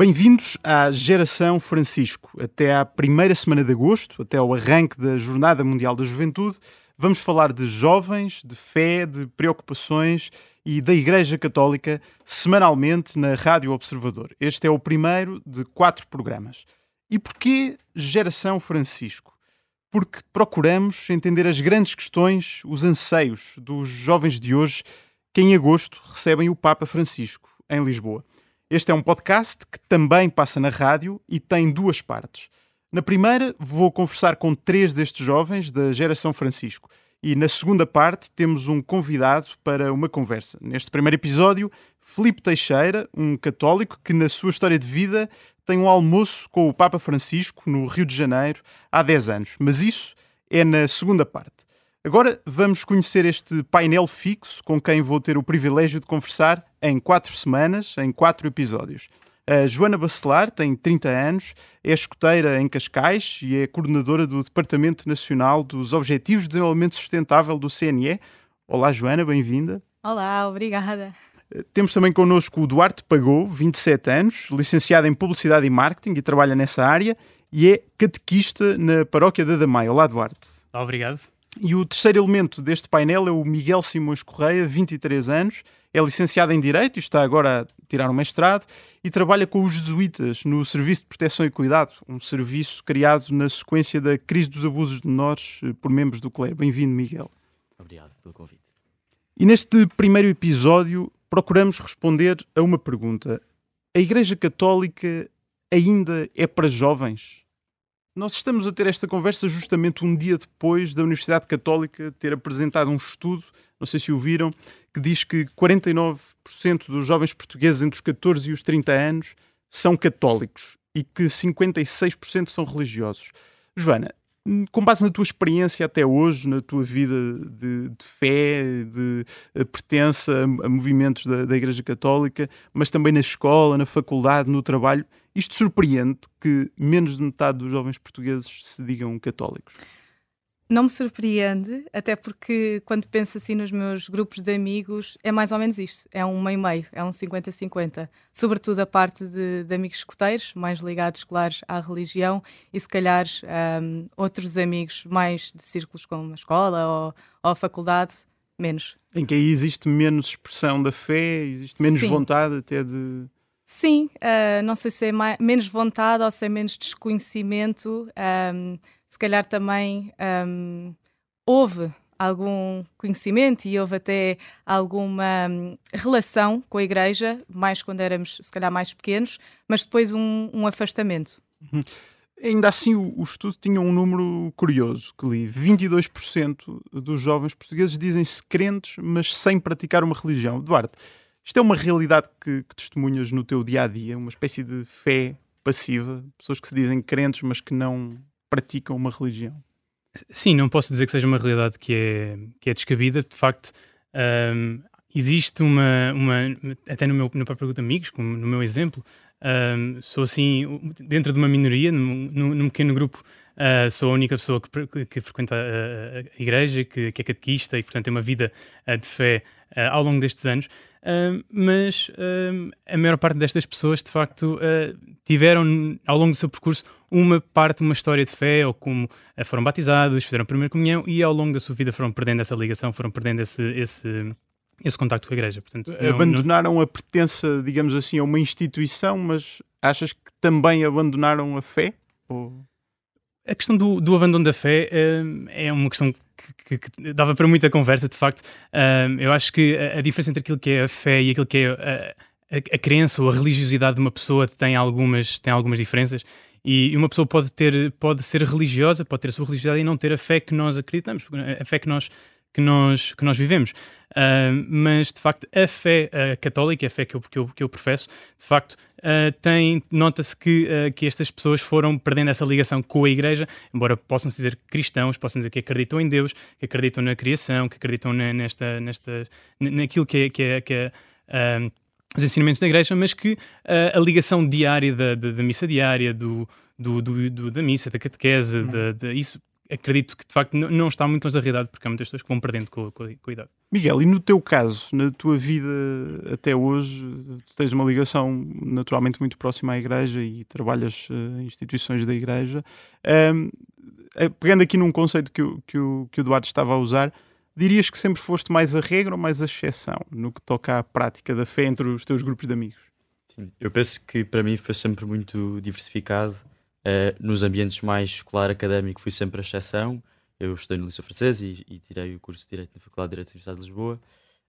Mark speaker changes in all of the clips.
Speaker 1: Bem-vindos à Geração Francisco. Até à primeira semana de agosto, até ao arranque da Jornada Mundial da Juventude, vamos falar de jovens, de fé, de preocupações e da Igreja Católica semanalmente na Rádio Observador. Este é o primeiro de quatro programas. E porquê Geração Francisco? Porque procuramos entender as grandes questões, os anseios dos jovens de hoje que em agosto recebem o Papa Francisco em Lisboa. Este é um podcast que também passa na rádio e tem duas partes. Na primeira, vou conversar com três destes jovens da geração Francisco. E na segunda parte, temos um convidado para uma conversa. Neste primeiro episódio, Filipe Teixeira, um católico que, na sua história de vida, tem um almoço com o Papa Francisco no Rio de Janeiro há 10 anos. Mas isso é na segunda parte. Agora vamos conhecer este painel fixo com quem vou ter o privilégio de conversar em quatro semanas, em quatro episódios. A Joana Bacelar tem 30 anos, é escoteira em Cascais e é coordenadora do Departamento Nacional dos Objetivos de Desenvolvimento Sustentável do CNE. Olá, Joana, bem-vinda.
Speaker 2: Olá, obrigada.
Speaker 1: Temos também connosco o Duarte Pagou, 27 anos, licenciado em Publicidade e Marketing e trabalha nessa área e é catequista na Paróquia da Damai. Olá, Duarte.
Speaker 3: Obrigado.
Speaker 1: E o terceiro elemento deste painel é o Miguel Simões Correia, 23 anos, é licenciado em Direito e está agora a tirar um mestrado e trabalha com os jesuítas no Serviço de Proteção e Cuidado, um serviço criado na sequência da crise dos abusos de menores eh, por membros do clero. Bem-vindo, Miguel.
Speaker 4: Obrigado pelo convite.
Speaker 1: E neste primeiro episódio procuramos responder a uma pergunta. A Igreja Católica ainda é para jovens? Nós estamos a ter esta conversa justamente um dia depois da Universidade Católica ter apresentado um estudo, não sei se o viram, que diz que 49% dos jovens portugueses entre os 14 e os 30 anos são católicos e que 56% são religiosos. Joana, com base na tua experiência até hoje, na tua vida de, de fé, de, de pertença a, a movimentos da, da, Igreja Católica, mas também na escola, na faculdade, no trabalho, isto surpreende que menos de metade dos jovens portugueses se digam católicos?
Speaker 2: Não me surpreende, até porque quando penso assim nos meus grupos de amigos, é mais ou menos isto: é um meio-meio, é um 50-50. Sobretudo a parte de, de, amigos escuteiros, mais ligados, claro, à religião, e se calhar um, outros amigos mais de círculos como a escola ou, ou a faculdade, menos.
Speaker 1: Em que aí existe menos expressão da fé, existe menos
Speaker 2: Sim.
Speaker 1: vontade até de.
Speaker 2: Sim, uh, não sei se é mais, menos vontade ou se é menos desconhecimento. Um, se calhar também um, houve algum conhecimento e houve até alguma um, relação com a igreja, mais quando éramos, se calhar, mais pequenos, mas depois um, um afastamento.
Speaker 1: Uhum. Ainda assim, o, o, estudo tinha um número curioso que li: 22% dos jovens portugueses dizem-se crentes, mas sem praticar uma religião. Duarte, isto é uma realidade que, que testemunhas no teu dia a dia, uma espécie de fé passiva, pessoas que se dizem crentes, mas que não praticam uma religião.
Speaker 3: Sim, não posso dizer que seja uma realidade que é, que é descabida. De facto, um, existe uma, uma, até no meu, no próprio grupo de amigos, como no meu exemplo, um, sou assim, dentro de uma minoria, num, num pequeno grupo, uh, sou a única pessoa que, que frequenta a, a igreja, que, que, é catequista e, portanto, tem uma vida uh, de fé uh, ao longo destes anos. Uh, mas a maior parte destas pessoas, de facto, uh, tiveram ao longo do seu percurso uma parte, uma história de fé, ou como foram batizados, fizeram a primeira comunhão e ao longo da sua vida foram perdendo essa ligação, foram perdendo esse, esse, esse contacto com a igreja.
Speaker 1: Portanto, não, abandonaram não... a pertença, digamos assim, a uma instituição, mas achas que também abandonaram a fé? Ou...
Speaker 3: A questão do, do abandono da fé é uma questão que, que, dava para muita conversa, de facto. eu acho que a, a, diferença entre aquilo que é a fé e aquilo que é a, a, a, crença ou a religiosidade de uma pessoa tem algumas, tem algumas diferenças. E uma pessoa pode ter pode ser religiosa, pode ter a sua religiosidade e não ter a fé que nós acreditamos, a fé que nós que nós, que nós vivemos. Mas, de facto, a fé católica, a fé que eu, que eu, que eu professo, de facto, uh, tem, nota-se que, que estas pessoas foram perdendo essa ligação com a Igreja, embora possam dizer cristãos, possam dizer que acreditam em Deus, que acreditam na criação, que acreditam na, nesta, nesta, naquilo que é, que é, que é os ensinamentos da Igreja, mas que a ligação diária da, da, da missa diária, do, do, do, do, da missa, da catequese, uhum. isso acredito que de facto não está muito longe da realidade, porque há muitas pessoas que vão perdendo com, com, com a idade.
Speaker 1: Miguel, e no teu caso, na tua vida até hoje, tu tens uma ligação naturalmente muito próxima à Igreja e trabalhas uh, em instituições da Igreja. Um, pegando aqui num conceito que o, que, o, que o Eduardo estava a usar, dirias que sempre foste mais a regra ou mais a exceção no que toca à prática da fé entre os teus grupos de amigos?
Speaker 4: Sim, eu penso que para mim foi sempre muito diversificado. Uh, nos ambientes mais escolar académico fui sempre a exceção eu estudei no Liceu Francês e, e, tirei o curso de Direito na Faculdade de Direito da Universidade de Lisboa.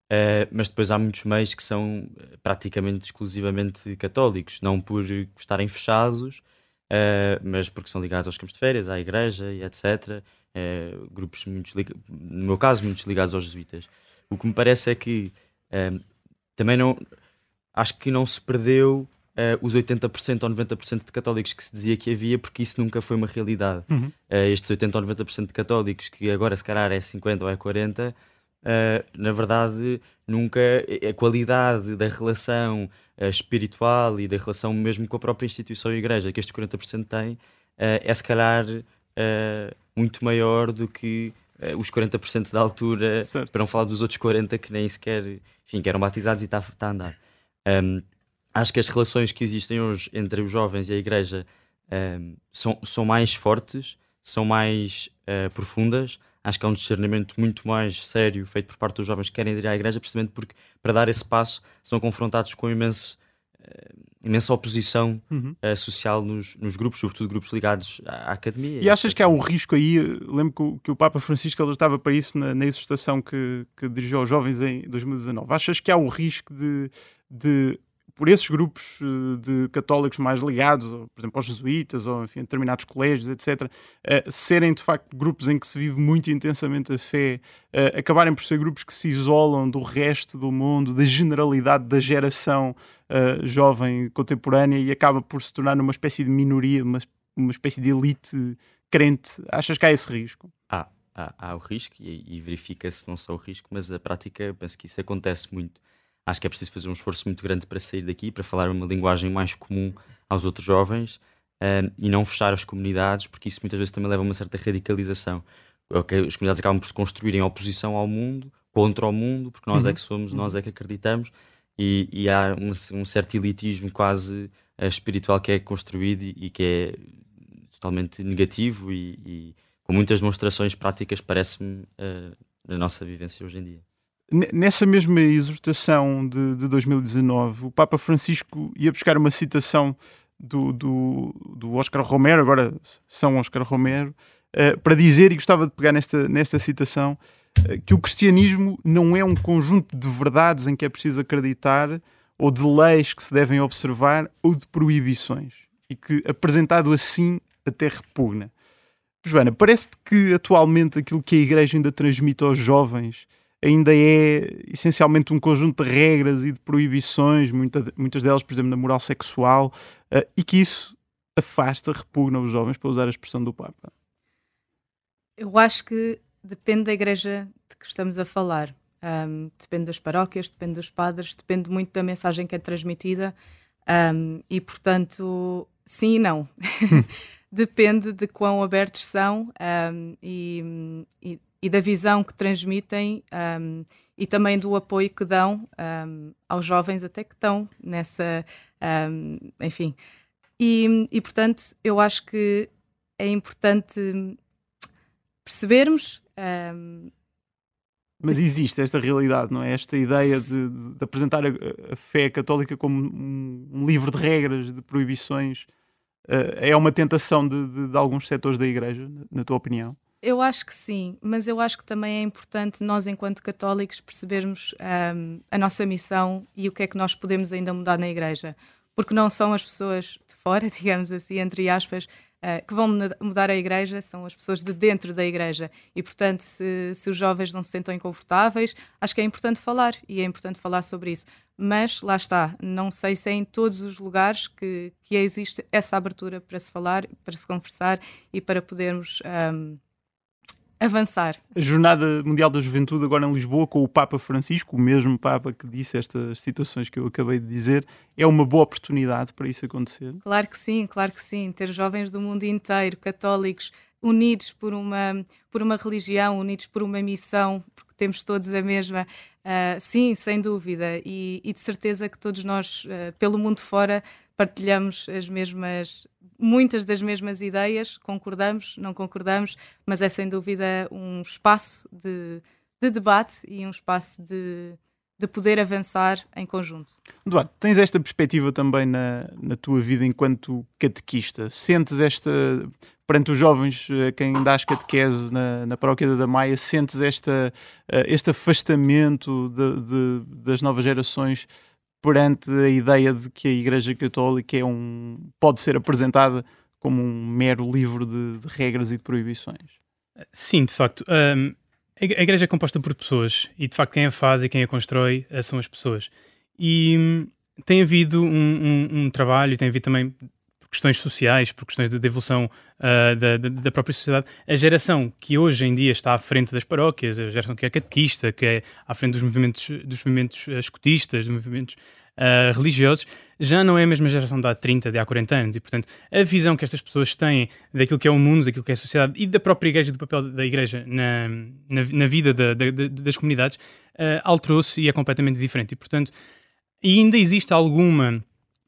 Speaker 4: Uh, mas depois há muitos meios que são eh, praticamente exclusivamente católicos, não por estarem fechados, uh, mas porque são ligados aos campos de férias, à igreja e etc. Grupos muito no meu caso, muitos ligados aos jesuítas. O que me parece é que também não acho que não se perdeu uh, os 80% ou 90% de católicos que se dizia que havia, porque isso nunca foi uma realidade. Uhum. Uh, estes 80% ou 90% de católicos, que agora se calhar é 50% ou é 40%, uh, eh, na verdade, nunca a qualidade da relação espiritual e da relação mesmo com a própria instituição e igreja que estes 40% têm, é se calhar muito maior do que os 40% da altura, certo. para não falar dos outros 40% que nem sequer, enfim, que eram batizados e está tá a andar. Um, acho que as relações que existem hoje entre os jovens e a igreja um, ehm, são, são mais fortes, são mais uh, profundas. Acho que há um discernimento muito mais sério feito por parte dos jovens que querem ir à igreja, precisamente porque, para dar esse passo, são confrontados com imenso, uh, imensa oposição uhum. uh, social nos, nos, grupos, sobretudo grupos ligados à, à academia.
Speaker 1: E achas que há um risco aí? Lembro que o, que o Papa Francisco estava para isso na, na exortação que, que dirigiu aos jovens em 2019. Achas que há o risco de, de por esses grupos eh, de católicos mais ligados, por exemplo, aos jesuítas ou enfim, determinados colégios, etc., eh, serem de facto grupos em que se vive muito intensamente a fé, uh, acabarem por ser grupos que se isolam do resto do mundo, da generalidade da geração jovem contemporânea e acaba por se tornar uma espécie de minoria, uma, uma espécie de elite crente. Achas que há esse risco?
Speaker 4: Há, há, há o risco e, e verifica-se não só o risco, mas a prática, penso que isso acontece muito acho que é preciso fazer um esforço muito grande para sair daqui, para falar uma linguagem mais comum aos outros jovens um, e não fechar as comunidades, porque isso muitas vezes também leva a uma certa radicalização. As comunidades acabam por se construir em oposição ao mundo, contra o mundo, porque nós é uhum. é que somos, nós uhum. é que acreditamos, e, e há um, um, certo elitismo quase uh, espiritual que é construído e, e, que é totalmente negativo e, e com muitas demonstrações práticas, parece-me, uh, na nossa vivência hoje em dia.
Speaker 1: Nessa mesma exortação de, de 2019, o Papa Francisco ia buscar uma citação do, do, do Oscar Romero, agora São Oscar Romero, uh, para dizer, e gostava de pegar nesta, nesta citação, uh, que o cristianismo não é um conjunto de verdades em que é preciso acreditar, ou de leis que se devem observar, ou de proibições. E que, apresentado assim, até repugna. Joana, parece-te que atualmente aquilo que a Igreja ainda transmite aos jovens ainda é essencialmente um conjunto de regras e de proibições, muita, muitas delas, por exemplo, na moral sexual, uh, e que isso afasta, repugna os jovens, para usar a expressão do Papa?
Speaker 2: Eu acho que depende da igreja de que estamos a falar. Um, depende das paróquias, depende dos padres, depende muito da mensagem que é transmitida um, e, portanto, sim e não. depende de quão abertos são um, e, e, e da visão que transmitem um, e também do apoio que dão um, aos jovens até que estão nessa, um, enfim. E, e, portanto, eu acho que é importante percebermos.
Speaker 1: Mas existe esta realidade, não é? Esta ideia de, de apresentar a, a, fé católica como um, livro de regras, de proibições. Uh, é uma tentação de, de, de alguns setores da Igreja, na tua opinião?
Speaker 2: Eu acho que sim, mas eu acho que também é importante nós, enquanto católicos, percebermos um, a nossa missão e o que é que nós podemos ainda mudar na Igreja. Porque não são as pessoas de fora, digamos assim, entre aspas, uh, que vão mudar a Igreja, são as pessoas de dentro da Igreja. E, portanto, se, se os jovens não se sentem confortáveis, acho que é importante falar e é importante falar sobre isso. Mas lá está, não sei se é em todos os lugares que, que existe essa abertura para se falar, para se conversar e para podermos. Um, avançar.
Speaker 1: A Jornada Mundial da Juventude, agora em Lisboa, com o Papa Francisco, o mesmo Papa que disse estas situações que eu acabei de dizer, é uma boa oportunidade para isso acontecer?
Speaker 2: Claro que sim, claro que sim. Ter jovens do mundo inteiro, católicos, unidos por uma, por uma religião, unidos por uma missão, porque temos todos a mesma. Uh, sim, sem dúvida, e, e, de certeza que todos nós, uh, pelo mundo fora, partilhamos as mesmas, muitas das mesmas ideias, concordamos, não concordamos, mas é sem dúvida um espaço de, de debate e um espaço de, de poder avançar em conjunto.
Speaker 1: Eduardo, tens esta perspectiva também na, na tua vida enquanto catequista? Sentes esta, perante os jovens a quem dás catequese na, na paróquia da Maia, sentes esta, eh, este afastamento de, de, das novas gerações perante a ideia de que a Igreja Católica é um, pode ser apresentada como um mero livro de, de regras e de proibições?
Speaker 3: Sim, de facto. Um, a igreja é composta por pessoas e de facto quem a faz e quem a constrói eh, são as pessoas. E hum, tem havido um, um, um trabalho, tem havido também questões sociais, por questões de, evolução uh, da, da, própria sociedade, a geração que hoje em dia está à frente das paróquias, a geração que é catequista, que é à frente dos movimentos, dos movimentos uh, escotistas, dos movimentos uh, religiosos, já não é a mesma geração de há 30, de há 40 anos. E, portanto, a visão que estas pessoas têm daquilo que é o mundo, daquilo que é a sociedade e da própria igreja, do papel da igreja na, na, na vida da, da, das comunidades, uh, alterou-se e é completamente diferente. E, portanto, ainda existe alguma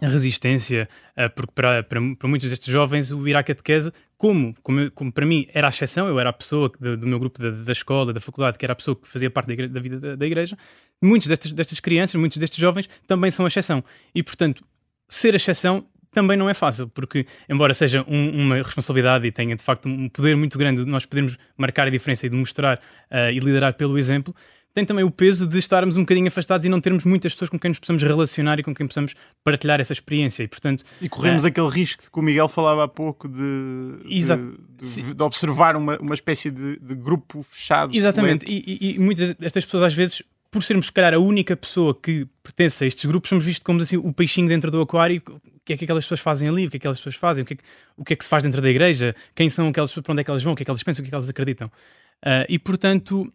Speaker 3: resistência, uh, porque para, para, para, muitos destes jovens o ir à catequese, como, como, como, para mim era a exceção, eu era a pessoa do, do meu grupo da, da, escola, da faculdade, que era a pessoa que fazia parte da, igreja, da vida da, da igreja, muitas destas, destas crianças, muitos destes jovens também são a exceção. E, portanto, ser a exceção também não é fácil, porque, embora seja um, uma responsabilidade e tenha de facto um poder muito grande de nós podermos marcar a diferença e de mostrar uh, e liderar pelo exemplo, tem também o peso de estarmos um bocadinho afastados e não termos muitas pessoas com quem nos possamos relacionar e com quem possamos partilhar essa experiência. E, portanto,
Speaker 1: e corremos é... aquele risco que o Miguel falava há pouco de, de, de, de observar uma, uma espécie de, grupo fechado.
Speaker 3: Exatamente, e, e, e, muitas destas pessoas às vezes por sermos, se calhar, a única pessoa que pertence a estes grupos, somos vistos como assim, o peixinho dentro do aquário. O que é que aquelas pessoas fazem ali? O que é que aquelas pessoas fazem? O que é que, o que, é que se faz dentro da igreja? Quem são aquelas pessoas? Para onde é que elas vão? O que é que elas pensam? O que é que elas acreditam? Uh, e, portanto,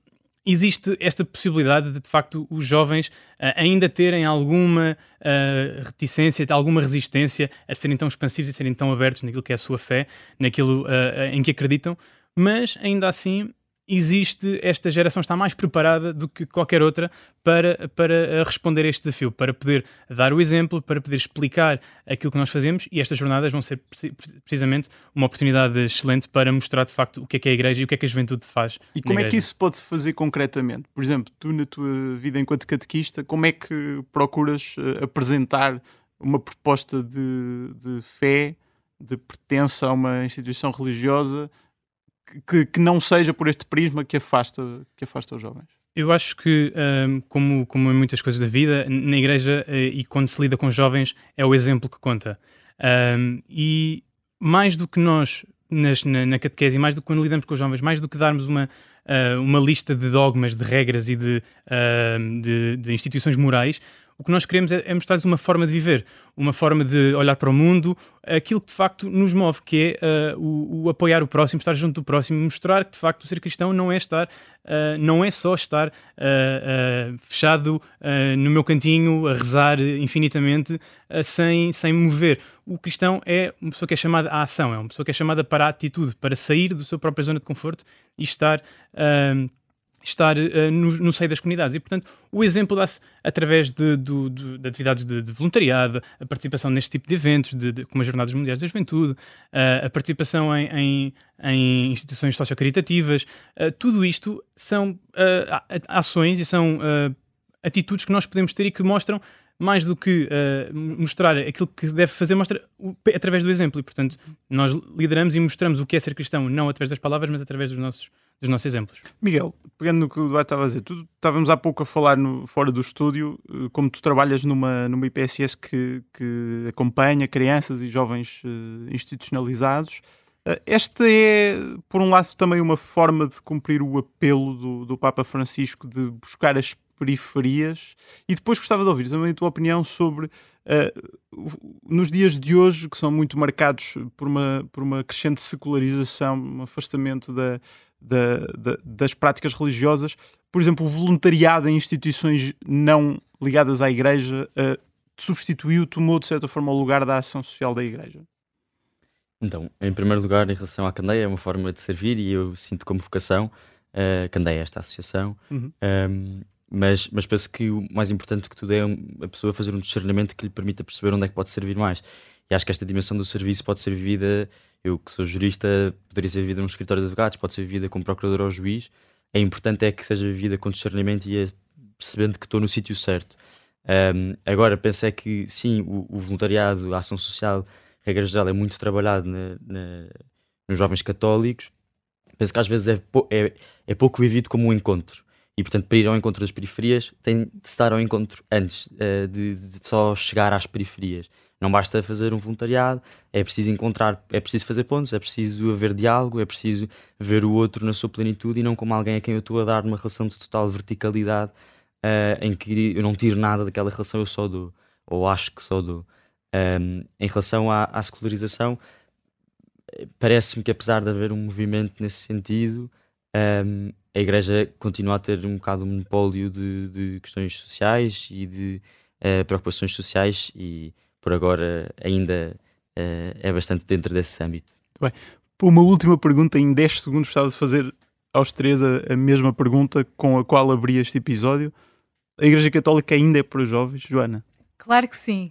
Speaker 3: existe esta possibilidade de, de facto, os jovens uh, ainda terem alguma uh, reticência, alguma resistência a serem tão expansivos e serem tão abertos naquilo que é a sua fé, naquilo em que acreditam, mas ainda assim existe, esta geração está mais preparada do que qualquer outra para, para eh, responder a este desafio, para poder dar o exemplo, para poder explicar aquilo que nós fazemos e estas jornadas vão ser precisamente uma oportunidade excelente para mostrar de facto o que é que é a igreja e o que é que a juventude faz.
Speaker 1: E como é que isso pode fazer concretamente? Por exemplo, tu na tua vida enquanto catequista, como é que procuras uh, apresentar uma proposta de, de fé, de pertença a uma instituição religiosa que, que não seja por este prisma que afasta, que afasta os jovens?
Speaker 3: Eu acho que, como, como em muitas coisas da vida, na igreja uh, e quando se lida com jovens, é o exemplo que conta. E mais do que nós, nas, na, na catequese, mais do que quando lidamos com os jovens, mais do que darmos uma, uh, uma lista de dogmas, de regras e de, de, de instituições morais, o que nós queremos é, é mostrar-lhes uma forma de viver, uma forma de olhar para o mundo, aquilo que de facto nos move, que é uh, o, o, apoiar o próximo, estar junto do próximo, mostrar que de facto ser cristão não é estar, uh, não é só estar uh, fechado no meu cantinho a rezar infinitamente sem, sem mover. O cristão é uma pessoa que é chamada à ação, é uma pessoa que é chamada para a atitude, para sair da sua própria zona de conforto e estar estar uh, no, no, seio das comunidades. E, portanto, o exemplo dá-se através de, de, de, de atividades de, voluntariado, a participação neste tipo de eventos, como as Jornadas Mundiais da Juventude, uh, a participação em, em, em instituições sociocaritativas. Uh, tudo isto são ações e são atitudes que nós podemos ter e que mostram mais do que uh, mostrar aquilo que deve fazer, mostra através do exemplo. E, portanto, nós lideramos e mostramos o que é ser cristão, não através das palavras, mas através dos nossos dos nossos exemplos.
Speaker 1: Miguel, pegando no que o Eduardo estava a dizer, tu estávamos há pouco a falar no, fora do estúdio, eh, como tu trabalhas numa, numa IPSS que, que acompanha crianças e jovens uh, institucionalizados. Esta é, por um lado, também uma forma de cumprir o apelo do, do Papa Francisco de buscar as periferias. E depois gostava de ouvir também a tua opinião sobre uh, nos dias de hoje, que são muito marcados por uma, por uma crescente secularização, um afastamento da, da, da, das práticas religiosas. Por exemplo, o voluntariado em instituições não ligadas à Igreja uh, substituiu, tomou de certa forma o lugar da ação social da Igreja.
Speaker 4: Então, em primeiro lugar, em relação à Candeia, é uma forma de servir e eu sinto como vocação uh, a Candeia, esta associação. Uhum. Um, mas, mas penso que o mais importante que tudo é a pessoa fazer um discernimento que lhe permita perceber onde é que pode servir mais. E acho que esta dimensão do serviço pode ser vivida, eu que sou jurista, poderia ser vivida num escritório de advogados, pode ser vivida como procurador ou juiz. É importante é que seja vivida com discernimento e é percebendo que estou no sítio certo. Um, agora, penso é que sim, o, o, voluntariado, a ação social, regra geral, é muito trabalhado na, na, nos jovens católicos. Penso que às vezes é, é, é pouco vivido como um encontro. E, portanto, para ir ao encontro das periferias, tem de estar ao encontro antes uh, de, de, só chegar às periferias. Não basta fazer um voluntariado, é preciso encontrar, é preciso fazer pontos, é preciso haver diálogo, é preciso ver o outro na sua plenitude e não como alguém a quem eu estou a dar numa relação de total verticalidade uh, em que eu não tiro nada daquela relação, eu só dou, ou acho que só dou. Um, em relação à, à secularização, parece-me que apesar de haver um movimento nesse sentido, um, a Igreja continua a ter um bocado um monopólio de, de questões sociais e de uh, preocupações sociais e por agora ainda uh, é bastante dentro desse âmbito.
Speaker 1: Bem, por uma última pergunta, em 10 segundos gostava de fazer aos três a, a, mesma pergunta com a qual abri este episódio. A Igreja Católica ainda é para os jovens, Joana?
Speaker 2: Claro que sim.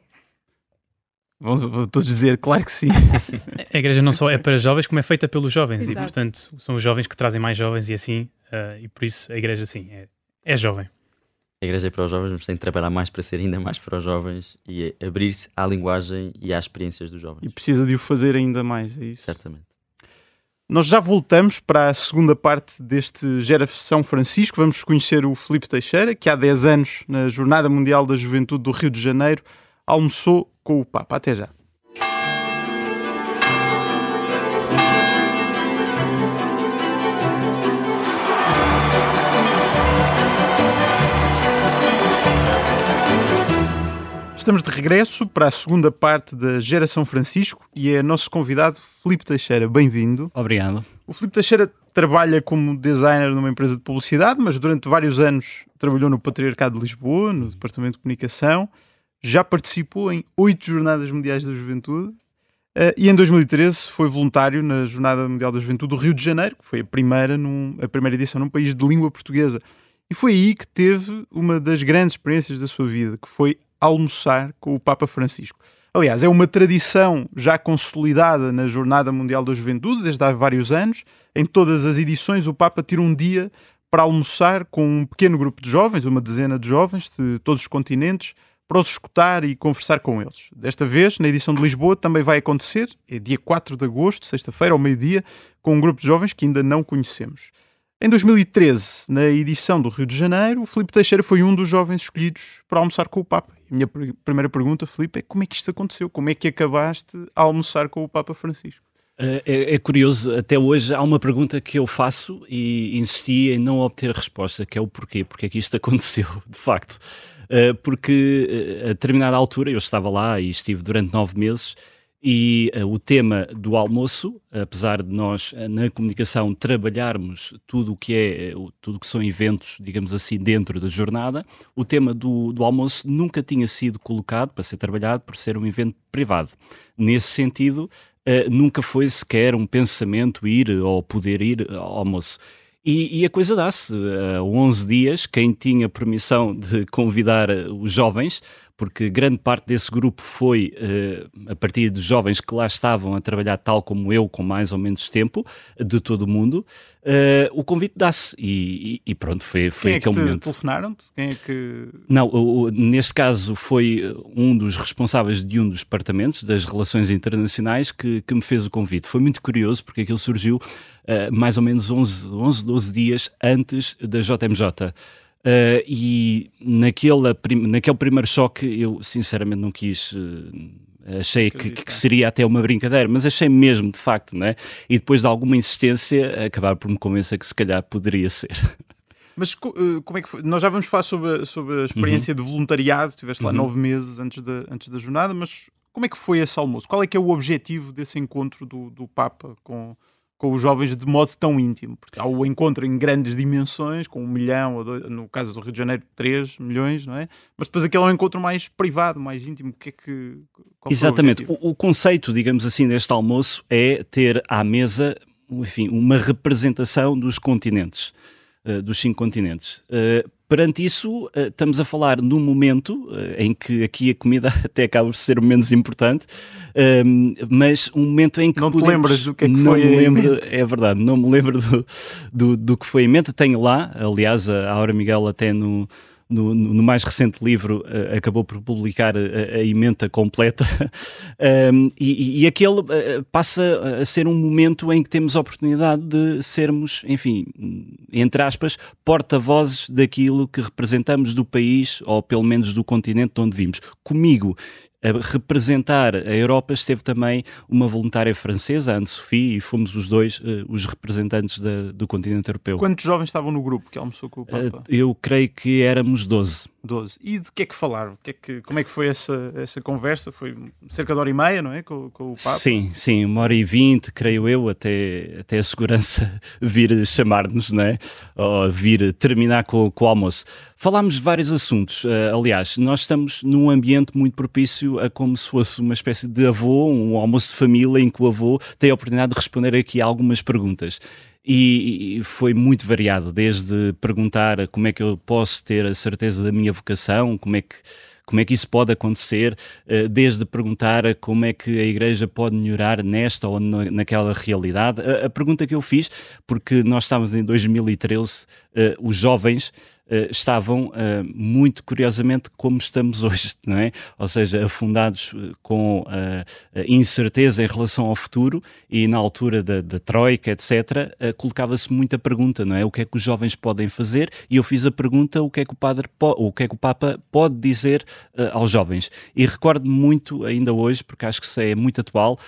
Speaker 1: Vão todos dizer, claro que sim.
Speaker 3: A igreja não só é para jovens, como é feita pelos jovens. Exato. E, portanto, são os jovens que trazem mais jovens e assim. Uh, e por isso a igreja, sim, é, é jovem.
Speaker 4: A igreja é para os jovens, mas tem de trabalhar mais para ser ainda mais para os jovens e abrir-se à linguagem e às experiências dos jovens.
Speaker 1: E precisa de o fazer ainda mais, é isso?
Speaker 4: Certamente.
Speaker 1: Nós já voltamos para a segunda parte deste Gera São Francisco. Vamos conhecer o Felipe Teixeira, que há 10 anos, na Jornada Mundial da Juventude do Rio de Janeiro, almoçou com o Papa. Até já. Estamos de regresso para a segunda parte da Geração Francisco e é nosso convidado Filipe Teixeira. Bem-vindo.
Speaker 5: Obrigado.
Speaker 1: O Filipe Teixeira trabalha como designer numa empresa de publicidade, mas durante vários anos trabalhou no Patriarcado de Lisboa, no Departamento de Comunicação. Já participou em oito Jornadas Mundiais da Juventude uh, e em 2013 foi voluntário na Jornada Mundial da Juventude do Rio de Janeiro, que foi a primeira, num, a primeira edição num país de língua portuguesa. E foi aí que teve uma das grandes experiências da sua vida, que foi almoçar com o Papa Francisco. Aliás, é uma tradição já consolidada na Jornada Mundial da Juventude desde há vários anos. Em todas as edições, o Papa tira um dia para almoçar com um pequeno grupo de jovens, uma dezena de jovens de todos os continentes, para os escutar e conversar com eles. Desta vez, na edição de Lisboa, também vai acontecer, é dia 4 de agosto, sexta-feira, ao meio-dia, com um grupo de jovens que ainda não conhecemos. Em 2013, na edição do Rio de Janeiro, o Filipe Teixeira foi um dos jovens escolhidos para almoçar com o Papa. A minha pr primeira pergunta, Filipe, é como é que isto aconteceu? Como é que acabaste a almoçar com o Papa Francisco?
Speaker 5: É, é, é, curioso, até hoje há uma pergunta que eu faço e insisti em não obter resposta, que é o porquê, porque é que isto aconteceu, de facto. Uh, porque uh, a determinada altura eu estava lá e estive durante nove meses e uh, o tema do almoço, apesar de nós uh, na comunicação trabalharmos tudo o que é, uh, tudo que são eventos, digamos assim, dentro da jornada, o tema do, do almoço nunca tinha sido colocado para ser trabalhado por ser um evento privado. Nesse sentido, nunca foi sequer um pensamento ir ou poder ir ao almoço. E, e, a coisa dá-se. Há 11 dias, quem tinha permissão de convidar os jovens porque grande parte desse grupo foi uh, a partir de jovens que lá estavam a trabalhar tal como eu, com mais ou menos tempo, de todo o mundo. Uh, o convite dá-se e, e, pronto, foi, foi
Speaker 1: Quem é
Speaker 5: aquele
Speaker 1: que
Speaker 5: momento.
Speaker 1: telefonaram-te? Quem é que.
Speaker 5: Não, o, o, neste caso foi um dos responsáveis de um dos departamentos das relações internacionais que, que me fez o convite. Foi muito curioso porque aquilo surgiu uh, mais ou menos 11, 11, 12 dias antes da JMJ. Uh, e naquele, naquele primeiro choque eu sinceramente não quis. Uh, achei que, que, seria até uma brincadeira, mas achei mesmo de facto, né? E depois de alguma insistência, acabar por me convencer que se calhar poderia ser.
Speaker 1: Mas uh, como é que foi? Nós já vamos falar sobre, sobre a experiência uhum. de voluntariado. Estiveste lá uhum. nove meses antes da, antes da jornada, mas como é que foi esse almoço? Qual é que é o objetivo desse encontro do, do Papa com, com os jovens de modo tão íntimo, porque há o encontro em grandes dimensões, com um milhão, ou dois, no caso do Rio de Janeiro, três milhões, não é? Mas depois aquele é um encontro mais privado, mais íntimo. O que é que.
Speaker 5: Exatamente. O, o, conceito, digamos assim, deste almoço é ter à mesa, enfim, uma representação dos continentes. Uh, dos cinco continentes. Uh, perante isso, uh, estamos a falar num momento em que aqui a comida até acaba por ser o menos importante, um, mas um momento em que.
Speaker 1: Não
Speaker 5: podemos,
Speaker 1: te lembras do que é que
Speaker 5: não
Speaker 1: foi
Speaker 5: me lembro, É verdade, não me lembro do, do, do, que foi em mente. Tenho lá, aliás, a Aura Miguel até no. No, no, mais recente livro uh, acabou por publicar a, a emenda completa um, e, e, aquele uh, passa a ser um momento em que temos a oportunidade de sermos, enfim, entre aspas, porta-vozes daquilo que representamos do país ou pelo menos do continente de onde vimos. Comigo a representar a Europa esteve também uma voluntária francesa, Anne-Sophie, e fomos os dois uh, os representantes da, do continente europeu.
Speaker 1: Quantos jovens estavam no grupo que almoçou com o Papa? Uh,
Speaker 5: eu creio que éramos 12.
Speaker 1: 12. E de que é que falaram? Que é que, como é que foi essa, essa conversa? Foi cerca de hora e meia, não é? Com, com o Papa?
Speaker 5: Sim, sim, uma hora e vinte, creio eu, até, até a segurança vir chamar-nos, não é? Ou vir terminar com, com o almoço. Falámos de vários assuntos. Uh, aliás, nós estamos num ambiente muito propício a como se fosse uma espécie de avô, um almoço de família em que o avô tem a oportunidade de responder aqui algumas perguntas e, foi muito variado, desde perguntar como é que eu posso ter a certeza da minha vocação, como é que como é que isso pode acontecer, eh, desde perguntar como é que a Igreja pode melhorar nesta ou naquela realidade. A pergunta que eu fiz, porque nós estávamos em 2013, eh, os jovens uh, estavam uh, muito curiosamente como estamos hoje, não é? Ou seja, afundados eh, com incerteza em relação ao futuro e na altura da, da Troika, etc., colocava-se muita pergunta, não é? O que é que os jovens podem fazer? E eu fiz a pergunta: o que é que o padre o que é que o Papa pode dizer aos jovens? E recordo-me muito ainda hoje, porque acho que isso é muito atual,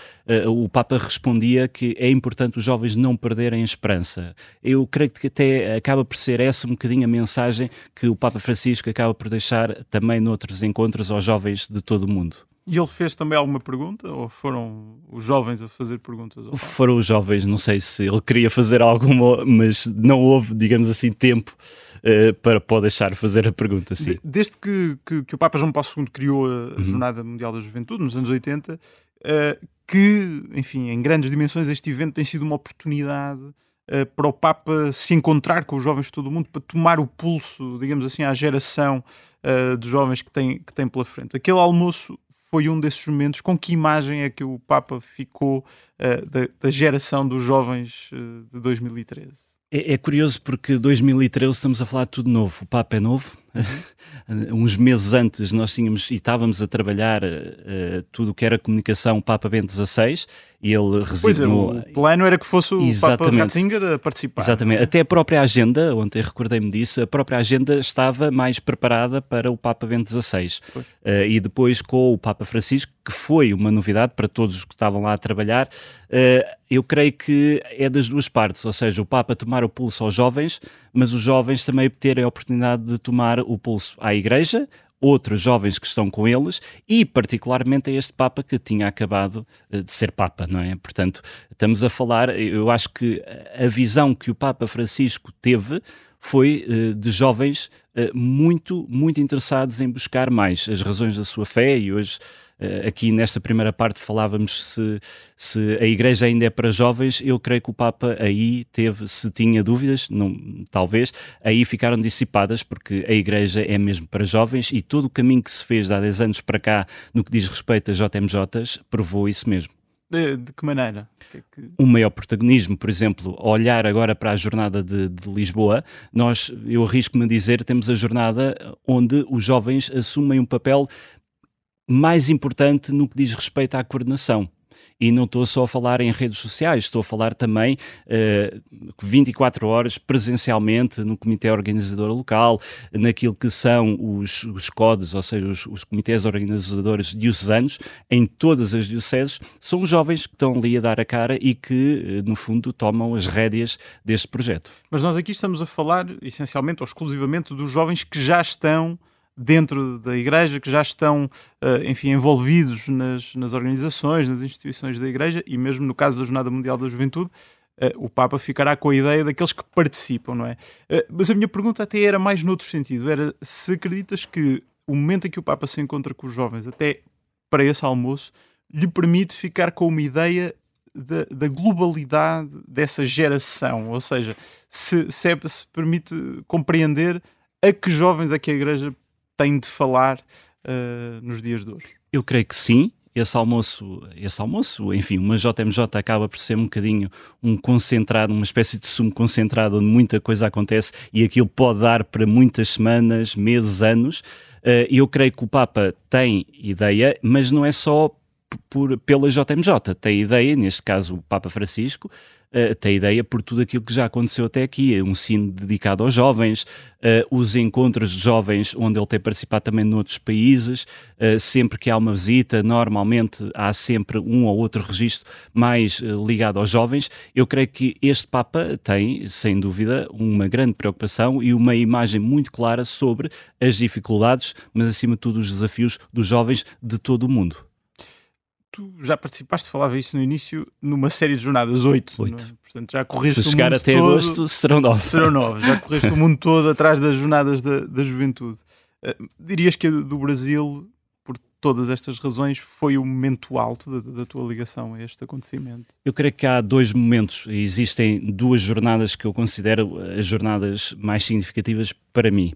Speaker 5: o Papa respondia que é importante os jovens não perderem a esperança. Eu creio que até acaba por ser essa um bocadinho a mensagem mensagem que o Papa Francisco acaba por deixar também noutros encontros aos jovens de todo o mundo.
Speaker 1: E ele fez também alguma pergunta? Ou foram os jovens a fazer perguntas?
Speaker 5: Foram os jovens, não sei se ele queria fazer alguma, mas não houve, digamos assim, tempo uh, para pode deixar fazer a pergunta. Sim.
Speaker 1: Desde que, que, que, o Papa João Paulo II criou a uhum. Jornada Mundial da Juventude, nos anos 80, uh, eh, que, enfim, em grandes dimensões, este evento tem sido uma oportunidade para o Papa se encontrar com os jovens de todo o mundo, para tomar o pulso, digamos assim, à geração uh, de jovens que tem, que tem pela frente. Aquele almoço foi um desses momentos. Com que imagem é que o Papa ficou uh, da, da, geração dos jovens de 2013?
Speaker 5: É, é, curioso porque 2013 estamos a falar de tudo novo. O Papa é novo. Uhum. Uns meses antes nós tínhamos e estávamos a trabalhar uh, tudo o que era comunicação Papa Bento XVI e ele resignou.
Speaker 1: Pois é, o plano era que fosse o Exatamente. Papa Ratzinger a participar.
Speaker 5: Exatamente. Até a própria agenda, ontem recordei-me disso, a própria agenda estava mais preparada para o Papa Bento XVI. Uh, e depois com o Papa Francisco, que foi uma novidade para todos os que estavam lá a trabalhar, uh, eu creio que é das duas partes, ou seja, o Papa tomar o pulso aos jovens, mas os jovens também terem a oportunidade de tomar o pulso à Igreja, outros jovens que estão com eles e particularmente a este Papa que tinha acabado eh, de ser Papa, não é? Portanto, estamos a falar, eu acho que a visão que o Papa Francisco teve foi uh, de jovens uh, muito, muito interessados em buscar mais as razões da sua fé e hoje aqui nesta primeira parte falávamos se, se a igreja ainda é para jovens, eu creio que o Papa aí teve, se tinha dúvidas, não, talvez, aí ficaram dissipadas porque a igreja é mesmo para jovens e todo o caminho que se fez de há 10 anos para cá no que diz respeito a JMJs provou isso mesmo.
Speaker 1: De, de que maneira? Que é.
Speaker 5: Um maior protagonismo, por exemplo, olhar agora para a jornada de, de Lisboa, nós, eu arrisco-me a dizer, temos a jornada onde os jovens assumem um papel mais importante no que diz respeito à coordenação. E não estou só a falar em redes sociais, estou a falar também uh, eh, 24 horas presencialmente no comitê organizador local, naquilo que são os, os CODES, ou seja, os, os comitês organizadores diocesanos, em todas as dioceses, são jovens que estão ali a dar a cara e que, eh, no fundo, tomam as rédeas deste projeto.
Speaker 1: Mas nós aqui estamos a falar, essencialmente ou exclusivamente, dos jovens que já estão dentro da Igreja, que já estão, eh, enfim, envolvidos nas, nas organizações, nas instituições da Igreja, e mesmo no caso da Jornada Mundial da Juventude, uh, o Papa ficará com a ideia daqueles que participam, não é? Uh, mas a minha pergunta até era mais noutro sentido: era se acreditas que o momento em que o Papa se encontra com os jovens, até para esse almoço, lhe permite ficar com uma ideia da, da, globalidade dessa geração, ou seja, se, se, é, se, permite compreender a que jovens é que a Igreja tem de falar uh, nos dias de hoje.
Speaker 5: Eu creio que sim. Esse almoço, esse almoço, enfim, uma JMJ acaba por ser um bocadinho um concentrado, uma espécie de sumo concentrado onde muita coisa acontece e aquilo pode dar para muitas semanas, meses, anos. Uh, eu creio que o Papa tem ideia, mas não é só por, pela JMJ. Tem ideia, neste caso o Papa Francisco, uh, tem ideia por tudo aquilo que já aconteceu até aqui. É um sino dedicado aos jovens, uh, os encontros de jovens onde ele tem participado também noutros países. Uh, sempre que há uma visita, normalmente há sempre um ou outro registro mais ligado aos jovens. Eu creio que este Papa tem, sem dúvida, uma grande preocupação e uma imagem muito clara sobre as dificuldades, mas acima de tudo os desafios dos jovens de todo o mundo
Speaker 1: tu já participaste, falava isso no início, numa série de jornadas, oito.
Speaker 5: É? Oito.
Speaker 1: Portanto, já correste
Speaker 5: Se chegar até todo, agosto, serão nove.
Speaker 1: Serão nove. Já correste o mundo todo atrás das jornadas da, da juventude. Uh, dirias que a do Brasil, por todas estas razões, foi o momento alto da, da, tua ligação a este acontecimento?
Speaker 5: Eu creio que há dois momentos. Existem duas jornadas que eu considero as jornadas mais significativas para mim.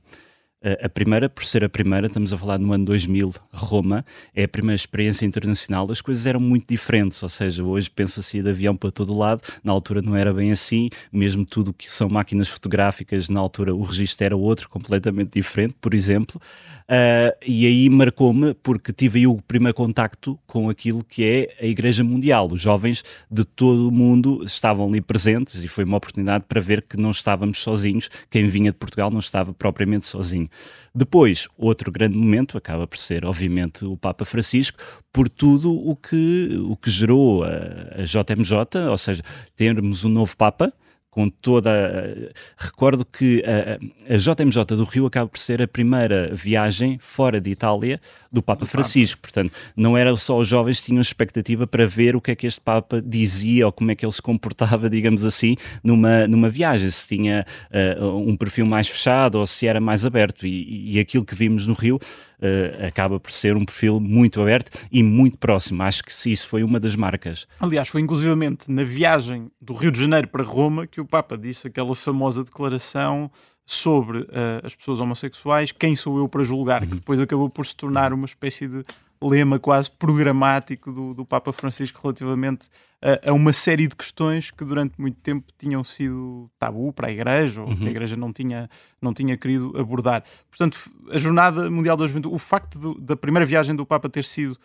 Speaker 5: A primeira, por ser a primeira, estamos a falar no ano 2000, Roma, é a primeira experiência internacional, as coisas eram muito diferentes, ou seja, hoje pensa-se de avião para todo lado, na altura não era bem assim, mesmo tudo que são máquinas fotográficas, na altura o registro era outro, completamente diferente, por exemplo, uh, e aí marcou-me porque tive aí o primeiro contacto com aquilo que é a Igreja Mundial, os jovens de todo o mundo estavam ali presentes e foi uma oportunidade para ver que não estávamos sozinhos, quem vinha de Portugal não estava propriamente sozinho. Depois, outro grande momento acaba por ser, obviamente, o Papa Francisco, por tudo o que, o que gerou a, a JMJ, ou seja, termos um novo Papa, com toda. Recordo que a, a, JMJ do Rio acaba por ser a primeira viagem fora de Itália do Papa Francisco. Portanto, não era só os jovens que tinham expectativa para ver o que é que este Papa dizia ou como é que ele se comportava, digamos assim, numa, numa viagem. Se tinha uh, um perfil mais fechado ou se era mais aberto. E, e aquilo que vimos no Rio uh, acaba por ser um perfil muito aberto e muito próximo. Acho que isso foi uma das marcas.
Speaker 1: Aliás, foi inclusivamente na viagem do Rio de Janeiro para Roma que o Papa disse aquela famosa declaração sobre uh, as pessoas homossexuais, quem sou eu para julgar, uhum. que depois acabou por se tornar uma espécie de lema quase programático do, do Papa Francisco relativamente a, a, uma série de questões que durante muito tempo tinham sido tabu para a Igreja ou uhum. que a uhum. Igreja não tinha, não tinha querido abordar. Portanto, a Jornada Mundial da Juventude, o facto do, da primeira viagem do Papa ter sido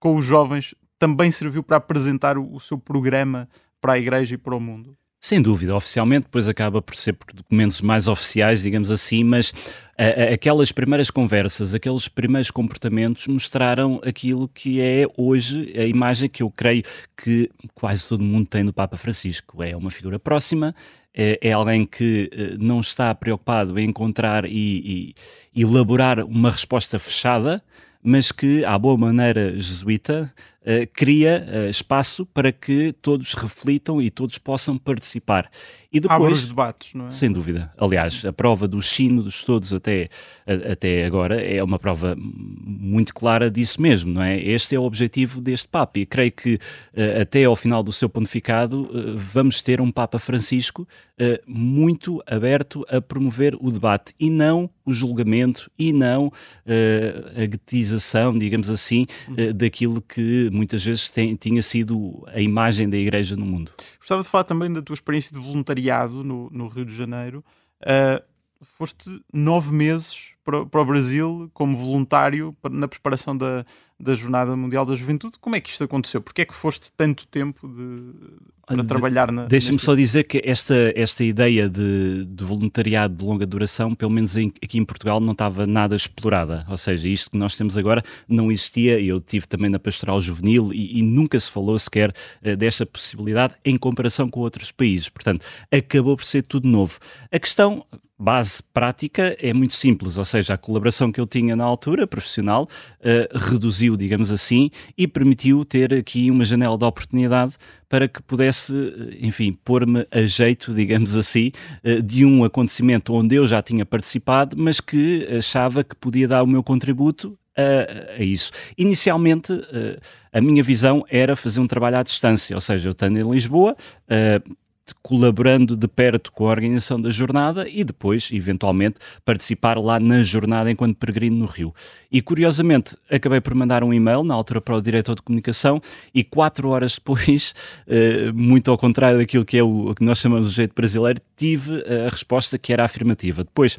Speaker 1: com os jovens também serviu para apresentar o, o seu programa para a Igreja e para o mundo.
Speaker 5: Sem dúvida, oficialmente, depois acaba por ser por documentos mais oficiais, digamos assim, mas a, a, aquelas primeiras conversas, aqueles primeiros comportamentos mostraram aquilo que é hoje a imagem que eu creio que quase todo mundo tem do Papa Francisco. É uma figura próxima, é, é alguém que eh, não está preocupado em encontrar e, e elaborar uma resposta fechada, mas que, à boa maneira jesuíta, uh, cria uh, espaço para que todos reflitam e todos possam participar.
Speaker 1: E depois, Abre os debates, não é?
Speaker 5: Sem dúvida. Aliás, a prova dos sínodos todos até, a, até agora é uma prova muito clara disso mesmo, não é? Este é o objetivo deste Papa e creio que uh, até ao final do seu pontificado vamos ter um Papa Francisco muito aberto a promover o debate e não o julgamento e não a guetização, digamos assim, daquilo que muitas vezes tem, tinha sido a imagem da Igreja no mundo.
Speaker 1: Gostava de falar também da tua experiência de voluntariado no, no Rio de Janeiro. Uh, foste nove meses para, para, o Brasil como voluntário na preparação da, da Jornada Mundial da Juventude. Como é que isto aconteceu? Porquê é que foste tanto tempo de, para de, trabalhar na.
Speaker 5: Deixa-me só dizer que esta, esta ideia de, de voluntariado de longa duração, pelo menos em, aqui em Portugal, não estava nada explorada. Ou seja, isto que nós temos agora não existia. Eu tive também na Pastoral Juvenil e, e nunca se falou sequer uh, desta possibilidade em comparação com outros países. Portanto, acabou por ser tudo novo. A questão base prática é muito simples, ou seja, a colaboração que eu tinha na altura, profissional, uh, reduziu, digamos assim, e permitiu ter aqui uma janela de oportunidade para que pudesse, enfim, pôr-me a jeito, digamos assim, uh, de um acontecimento onde eu já tinha participado, mas que achava que podia dar o meu contributo a, a, isso. Inicialmente, uh, a minha visão era fazer um trabalho à distância, ou seja, eu estando em Lisboa, uh, colaborando de perto com a organização da jornada e depois, eventualmente, participar lá na jornada enquanto peregrino no Rio. E curiosamente, acabei por mandar um e-mail na altura para o diretor de comunicação e quatro horas depois, uh, muito ao contrário daquilo que é o, que nós chamamos de jeito brasileiro, tive a resposta que era afirmativa. Depois,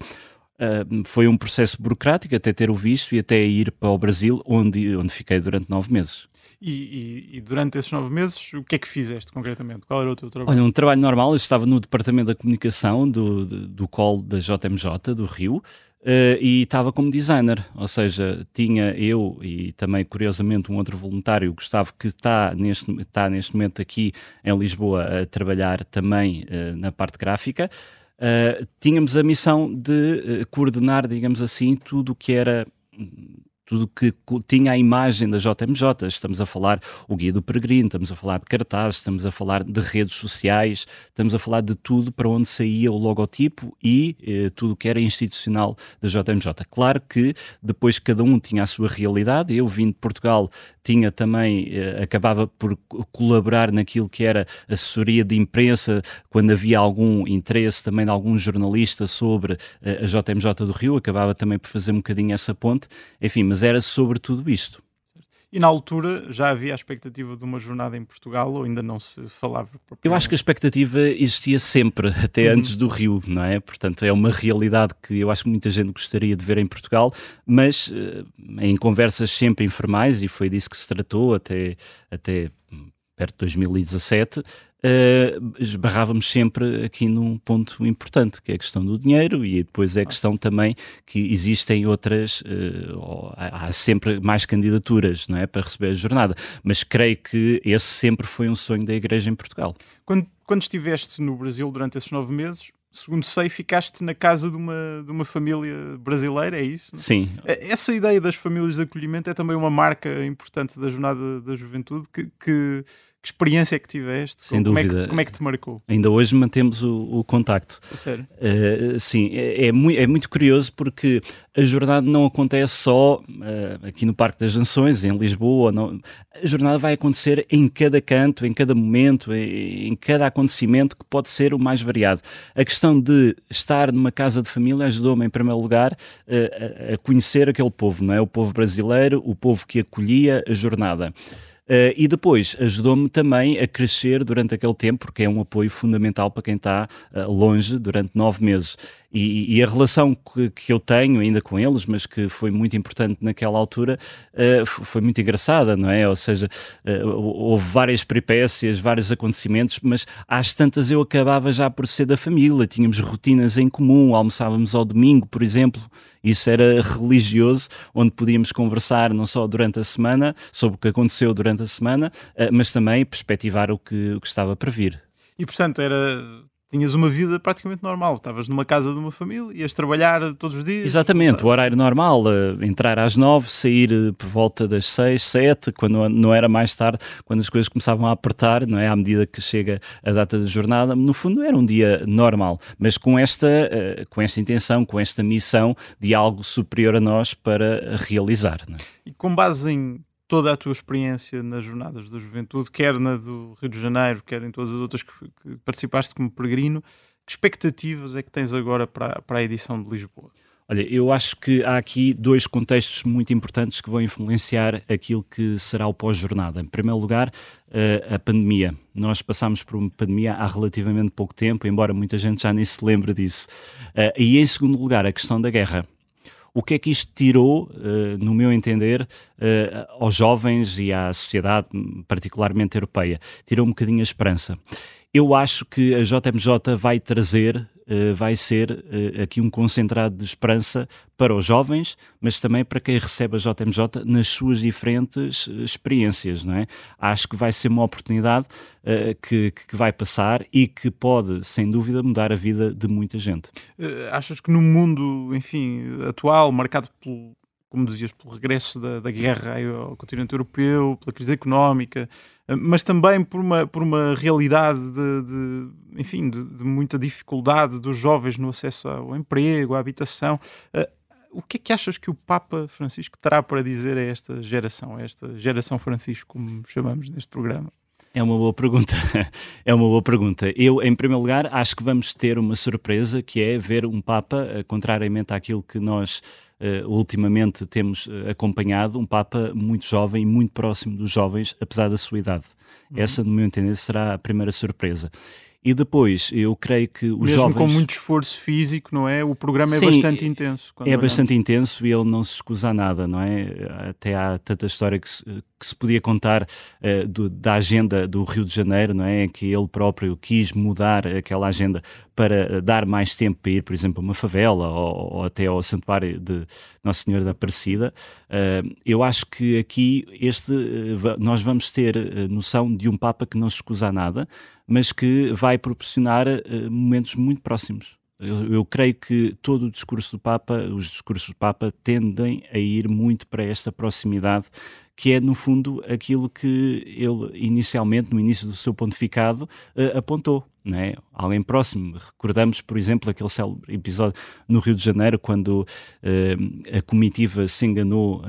Speaker 5: Uh, foi um processo burocrático até ter o visto e até ir para o Brasil, onde, onde fiquei durante nove meses.
Speaker 1: E, e, e, durante esses nove meses, o que é que fizeste concretamente? Qual era o teu trabalho?
Speaker 5: Olha, um trabalho normal. Eu estava no departamento da comunicação do, do, do call da JMJ, do Rio, uh, e estava como designer. Ou seja, tinha eu e também, curiosamente, um outro voluntário, o Gustavo, que está neste, está neste momento aqui em Lisboa a trabalhar também uh, na parte gráfica. Uh, tínhamos a missão de coordenar, digamos assim, tudo o que era tudo que tinha a imagem da JMJ. Estamos a falar o Guia do Peregrino, estamos a falar de cartazes, estamos a falar de redes sociais, estamos a falar de tudo para onde saía o logotipo e eh, tudo que era institucional da JMJ. Claro que depois cada um tinha a sua realidade. Eu vim de Portugal, tinha também, eh, acabava por colaborar naquilo que era assessoria de imprensa, quando havia algum interesse também de algum jornalista sobre eh, a JMJ do Rio, acabava também por fazer um bocadinho essa ponte. Enfim, mas era sobre tudo isto.
Speaker 1: E na altura já havia a expectativa de uma jornada em Portugal ou ainda não se falava?
Speaker 5: Eu acho que a expectativa existia sempre, até uhum. antes do Rio, não é? Portanto, é uma realidade que eu acho que muita gente gostaria de ver em Portugal, mas uh, em conversas sempre informais, e foi disso que se tratou até, até perto de 2017, uh, esbarrávamos sempre aqui num ponto importante, que é a questão do dinheiro e depois é a questão também que existem outras, uh, há sempre mais candidaturas não é, para receber a jornada, mas creio que esse sempre foi um sonho da Igreja em Portugal.
Speaker 1: Quando, quando estiveste no Brasil durante esses nove meses, segundo sei, ficaste na casa de uma, de uma família brasileira, é isso?
Speaker 5: Sim.
Speaker 1: É, essa ideia das famílias de acolhimento é também uma marca importante da Jornada da Juventude que, que que experiência é que tiveste?
Speaker 5: Sem
Speaker 1: como
Speaker 5: dúvida.
Speaker 1: É que, como é que te marcou?
Speaker 5: Ainda hoje mantemos o, o contacto.
Speaker 1: Sério?
Speaker 5: Uh, sim, é, é, muito, é muito curioso porque a jornada não acontece só uh, aqui no Parque das Nações, em Lisboa. Não. A jornada vai acontecer em cada canto, em cada momento, em, em cada acontecimento que pode ser o mais variado. A questão de estar numa casa de família ajudou-me, em primeiro lugar, uh, a conhecer aquele povo, não é? O povo brasileiro, o povo que acolhia a jornada. Uh, e depois ajudou-me também a crescer durante aquele tempo, porque é um apoio fundamental para quem está uh, longe durante nove meses. E, e a relação que, que, eu tenho ainda com eles, mas que foi muito importante naquela altura, uh, foi muito engraçada, não é? Ou seja, houve várias peripécias, vários acontecimentos, mas às tantas eu acabava já por ser da família, tínhamos rotinas em comum, almoçávamos ao domingo, por exemplo. Isso era religioso, onde podíamos conversar não só durante a semana, sobre o que aconteceu durante a semana, eh, mas também perspectivar o que, o que estava para vir.
Speaker 1: E portanto, era tinhas uma vida praticamente normal. Estavas numa casa de uma família, ias trabalhar todos os dias.
Speaker 5: Exatamente, o horário normal, uh, entrar às nove, sair uh, por volta das seis, sete, quando não era mais tarde, quando as coisas começavam a apertar, não é? À medida que chega a data da jornada, no fundo era um dia normal, mas com esta, uh, com esta intenção, com esta missão de algo superior a nós para realizar. É?
Speaker 1: E com base em toda a tua experiência nas jornadas da juventude, quer na do Rio de Janeiro, quer em todas as outras que, que participaste como peregrino, que expectativas é que tens agora para, para a edição de Lisboa?
Speaker 5: Olha, eu acho que há aqui dois contextos muito importantes que vão influenciar aquilo que será o pós-jornada. Em primeiro lugar, eh, a pandemia. Nós passámos por uma pandemia há relativamente pouco tempo, embora muita gente já nem se lembre disso. Eh, e em segundo lugar, a questão da guerra. O que é que isto tirou, uh, no meu entender, uh, aos jovens e à sociedade, particularmente europeia? Tirou um bocadinho a esperança. Eu acho que a JMJ vai trazer vai ser uh, aqui um concentrado de esperança para os jovens, mas também para quem recebe a JMJ nas suas diferentes experiências, não é? Acho que vai ser uma oportunidade que, que vai passar e que pode, sem dúvida, mudar a vida de muita gente.
Speaker 1: achas que no mundo, enfim, atual, marcado pelo como dizias, pelo regresso da, da guerra ao continente europeu, pela crise económica, eh, mas também por uma, por uma realidade de, de enfim, de, de, muita dificuldade dos jovens no acesso ao emprego, à habitação. Uh, o que é que achas que o Papa Francisco terá para dizer a esta geração, a esta geração Francisco, como chamamos neste programa?
Speaker 5: É uma boa pergunta. é uma boa pergunta. Eu, em primeiro lugar, acho que vamos ter uma surpresa que é ver um Papa, eh, contrariamente àquilo que nós uh, ultimamente temos uh, acompanhado, um Papa muito jovem e muito próximo dos jovens, apesar da sua idade. Uhum. Essa, no meu entender, será a primeira surpresa. E depois, eu creio que os
Speaker 1: Mesmo
Speaker 5: jovens...
Speaker 1: com muito esforço físico, não é? O programa é Sim, bastante intenso.
Speaker 5: É olhamos. bastante intenso e ele não se escusa a nada, não é? Até há tanta história que se, que se podia contar uh, do, da agenda do Rio de Janeiro, não é? Que ele próprio quis mudar aquela agenda para dar mais tempo para ir, por exemplo, a uma favela ou, ou até ao santuário de Nossa Senhora da Aparecida. Uh, eu acho que aqui este, uh, nós vamos ter noção de um Papa que não se escusa a nada, mas que vai proporcionar uh, momentos muito próximos. Eu, eu, creio que todo o discurso do Papa, os discursos do Papa, tendem a ir muito para esta proximidade, que é, no fundo, aquilo que ele inicialmente, no início do seu pontificado, uh, apontou. Não é? Alguém próximo. Recordamos, por exemplo, aquele célebre episódio no Rio de Janeiro, quando uh, a comitiva se enganou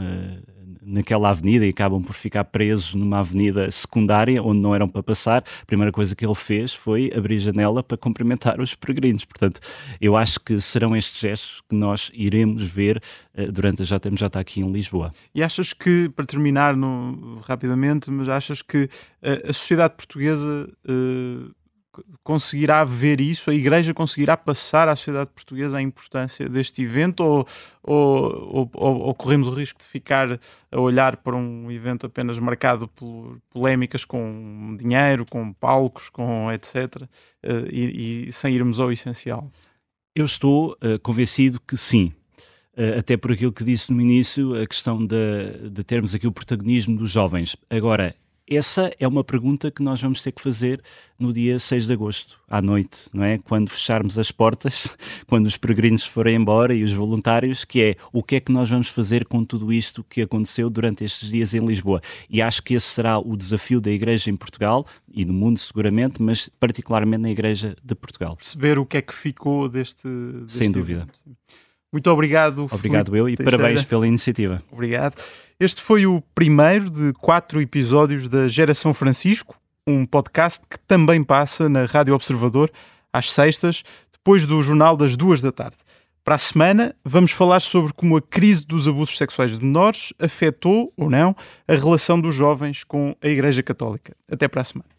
Speaker 5: naquela avenida e acabam por ficar presos numa avenida secundária onde não eram para passar, a primeira coisa que ele fez foi abrir janela para cumprimentar os peregrinos. Portanto, eu acho que serão estes gestos que nós iremos ver uh, durante a JMJ aqui em Lisboa.
Speaker 1: E achas que, para terminar no, rapidamente, mas achas que uh, a sociedade portuguesa uh, conseguirá ver isso? A Igreja conseguirá passar à sociedade portuguesa a importância deste evento ou, ou, ou, ou, corremos o risco de ficar a olhar para um evento apenas marcado por polémicas com dinheiro, com palcos, com etc. Eh, e, e sem irmos ao essencial?
Speaker 5: Eu estou uh, convencido que sim. Uh, até por aquilo que disse no início, a questão de, de termos aqui o protagonismo dos jovens. Agora, essa é uma pergunta que nós vamos ter que fazer no dia 6 de agosto, à noite, não é? Quando fecharmos as portas, quando os peregrinos forem embora e os voluntários, que é o que é que nós vamos fazer com tudo isto que aconteceu durante estes dias em Lisboa. E acho que esse será o desafio da Igreja em Portugal e no mundo seguramente, mas particularmente na Igreja de Portugal.
Speaker 1: Perceber o que é que ficou deste, deste
Speaker 5: Sem dúvida. Evento.
Speaker 1: Muito obrigado.
Speaker 5: Obrigado Filipe eu e Teixeira. parabéns pela iniciativa.
Speaker 1: Obrigado. Este foi o primeiro de quatro episódios da Geração Francisco, um podcast que também passa na Rádio Observador às sextas, depois do jornal das duas da tarde. Para a semana, vamos falar sobre como a crise dos abusos sexuais de menores afetou ou não a relação dos jovens com a Igreja Católica. Até para a semana.